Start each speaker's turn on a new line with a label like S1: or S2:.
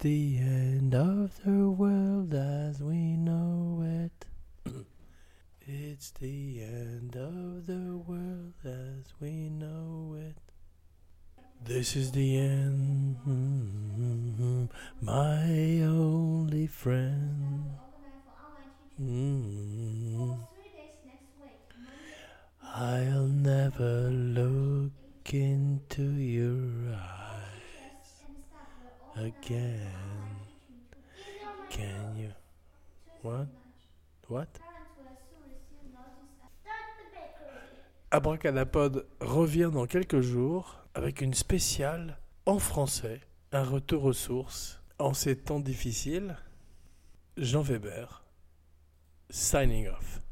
S1: The end of the world as we know it. It's the end of the world as we know it. This is the end, my only friend. Mm. I'll never look into your eyes again. What? What? Abracadapod revient dans quelques jours avec une spéciale en français, un retour aux sources. En ces temps difficiles, Jean Weber, signing off.